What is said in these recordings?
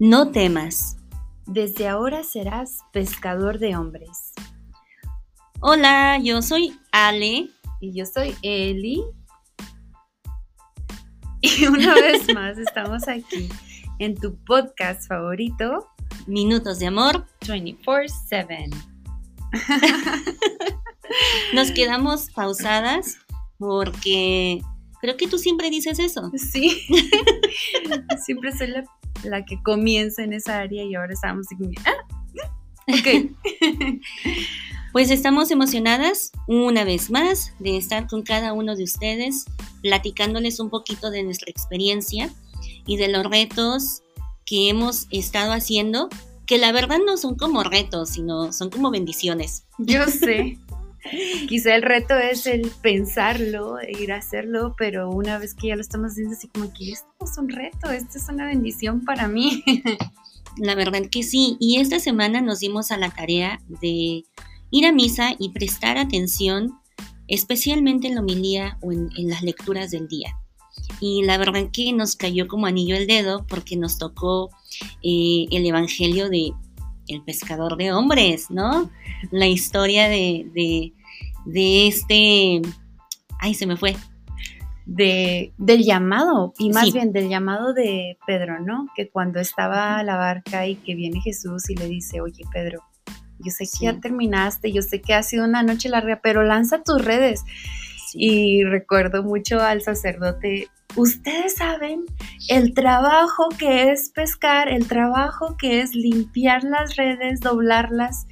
No temas. Desde ahora serás pescador de hombres. Hola, yo soy Ale. Y yo soy Eli. Y una vez más estamos aquí en tu podcast favorito, Minutos de Amor 24/7. Nos quedamos pausadas porque creo que tú siempre dices eso. Sí, siempre soy la, la que comienza en esa área y ahora estamos... Ah, ok. Pues estamos emocionadas una vez más de estar con cada uno de ustedes, platicándoles un poquito de nuestra experiencia y de los retos que hemos estado haciendo, que la verdad no son como retos, sino son como bendiciones. Yo sé. Quizá el reto es el pensarlo, e ir a hacerlo, pero una vez que ya lo estamos haciendo, así como que esto es un reto, esto es una bendición para mí. La verdad que sí. Y esta semana nos dimos a la tarea de ir a misa y prestar atención, especialmente en la homilía o en, las lecturas del día. Y la verdad que nos cayó como anillo el dedo porque nos tocó eh, el Evangelio de el pescador de hombres, ¿no? La historia de, de, de este... Ay, se me fue. De, del llamado, y más Sí. bien del llamado de Pedro, ¿no? Que cuando estaba a la barca y que viene Jesús y le dice, oye Pedro, yo sé que Sí. ya terminaste, yo sé que ha sido una noche larga, pero lanza tus redes. Sí. Y recuerdo mucho al sacerdote, ustedes saben el trabajo que es pescar, el trabajo que es limpiar las redes, doblarlas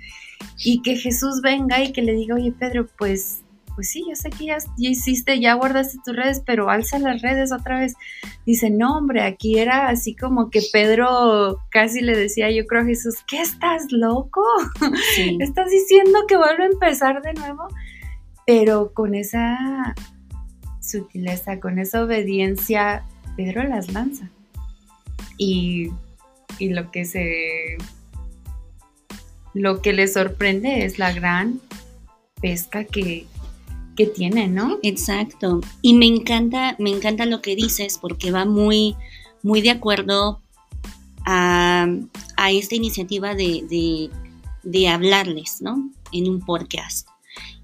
y que Jesús venga y que le diga, oye Pedro, pues, pues sí, yo sé que ya, ya hiciste, ya guardaste tus redes, pero alza las redes otra vez. Dice, no hombre, aquí era así como que Pedro casi le decía, yo creo a Jesús, ¿qué estás loco? Sí. ¿Estás diciendo que vuelve a empezar de nuevo? Pero con esa sutileza, con esa obediencia, Pedro las lanza. Y, y lo que se. Lo que le sorprende es la gran pesca que, que tiene, ¿no? Exacto. Y me encanta, me encanta lo que dices porque va muy, muy de acuerdo a, a esta iniciativa de, de, de hablarles, ¿no? En un podcast.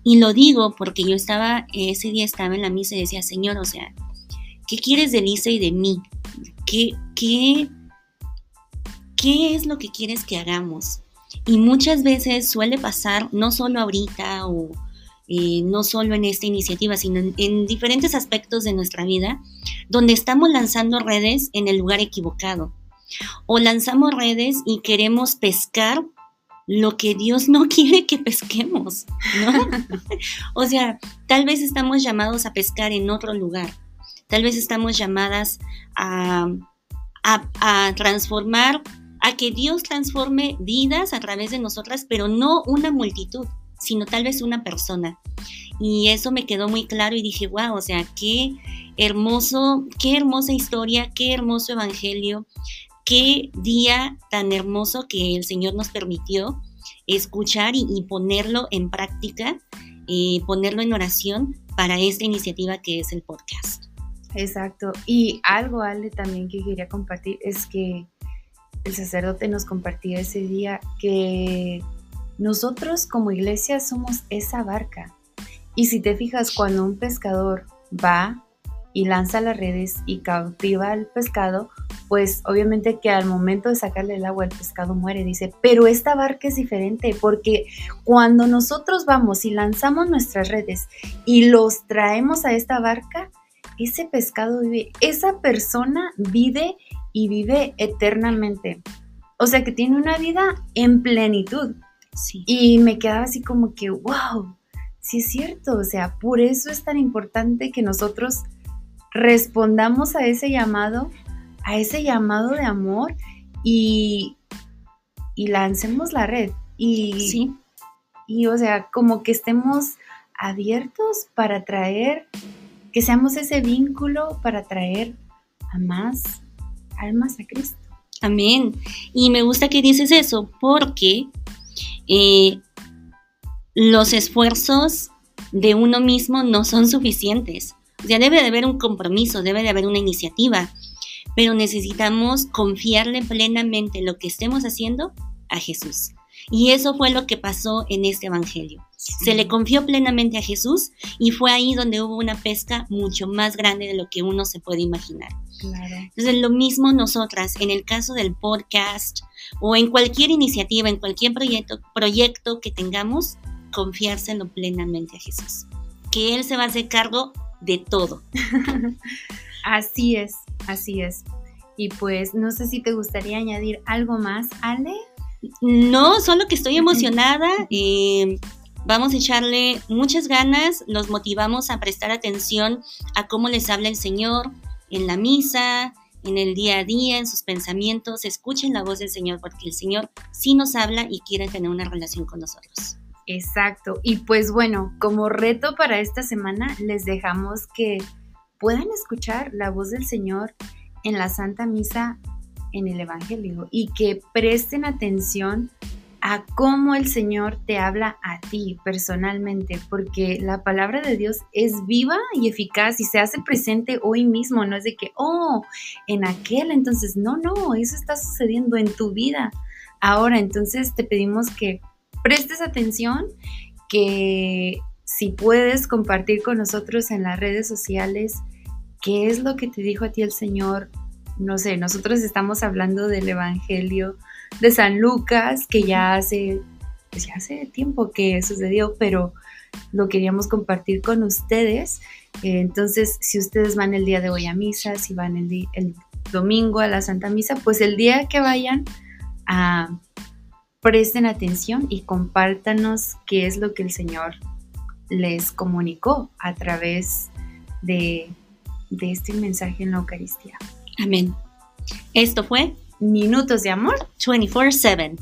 Y lo digo porque yo estaba, ese día estaba en la misa y decía, Señor, o sea, ¿qué quieres de Lisa y de mí? ¿Qué, qué, qué es lo que quieres que hagamos? Y muchas veces suele pasar, no solo ahorita o eh, no solo en esta iniciativa, sino en diferentes aspectos de nuestra vida, donde estamos lanzando redes en el lugar equivocado. O lanzamos redes y queremos pescar lo que Dios no quiere que pesquemos, ¿no? o sea, tal vez estamos llamados a pescar en otro lugar. Tal vez estamos llamadas a, transformar, a que Dios transforme vidas a través de nosotras, pero no una multitud, sino tal vez una persona. Y eso me quedó muy claro y dije, wow, o sea, qué hermoso, qué hermosa historia, qué hermoso evangelio, qué día tan hermoso que el Señor nos permitió escuchar y, ponerlo en práctica, eh, ponerlo en oración para esta iniciativa que es el podcast. Exacto. Y algo, Ale, también que quería compartir es que el sacerdote nos compartía ese día que nosotros como iglesia somos esa barca. Y si te fijas, cuando un pescador va y lanza las redes y cautiva al pescado, pues obviamente que al momento de sacarle el agua el pescado muere, dice, pero esta barca es diferente porque cuando nosotros vamos y lanzamos nuestras redes y los traemos a esta barca, ese pescado vive, esa persona vive y vive eternamente. O sea que tiene una vida en plenitud. Sí. Y me quedaba así como que, wow, sí es cierto. O sea, por eso es tan importante que nosotros respondamos a ese llamado, a ese llamado de amor y, y lancemos la red. Y, Sí, y, o sea, como que estemos abiertos para traer, que seamos ese vínculo para traer a más almas a Cristo. amén. Y me gusta que dices eso porque eh, los esfuerzos de uno mismo no son suficientes. O sea, debe de haber un compromiso, debe de haber una iniciativa. Pero necesitamos confiarle plenamente lo que estemos haciendo a Jesús. Y eso fue lo que pasó en este Evangelio. Se le confió plenamente a Jesús y fue ahí donde hubo una pesca mucho más grande de lo que uno se puede imaginar. Entonces, lo mismo nosotras, en el caso del podcast o en cualquier iniciativa, en cualquier proyecto, proyecto que tengamos, confiárselo plenamente a Jesús. Que Él se va a hacer cargo de todo. así es, así es. Y pues no sé si te gustaría añadir algo más, Ale. No, solo que estoy emocionada. Eh, vamos a echarle muchas ganas, los motivamos a prestar atención a cómo les habla el Señor en la misa, en el día a día, en sus pensamientos. Escuchen la voz del Señor porque el Señor sí nos habla y quiere tener una relación con nosotros. Exacto. Y pues bueno, como reto para esta semana, les dejamos que puedan escuchar la voz del Señor en la Santa Misa en el Evangelio y que presten atención a cómo el Señor te habla a ti personalmente, porque la palabra de Dios es viva y eficaz y se hace presente hoy mismo, no es de que, oh, en aquel entonces, no, no, eso está sucediendo en tu vida. Ahora, entonces te pedimos que prestes atención, que si puedes compartir con nosotros en las redes sociales qué es lo que te dijo a ti el Señor. No sé, nosotros estamos hablando del Evangelio de San Lucas, que ya hace, pues ya hace tiempo que sucedió, pero lo queríamos compartir con ustedes. Eh, entonces, si ustedes van el día de hoy a misa, si van el, el domingo a la Santa Misa, pues el día que vayan a presten atención y compártanos qué es lo que el Señor les comunicó a través de, de este mensaje en la Eucaristía. Amén. Esto fue Minutos de Amor 24/7.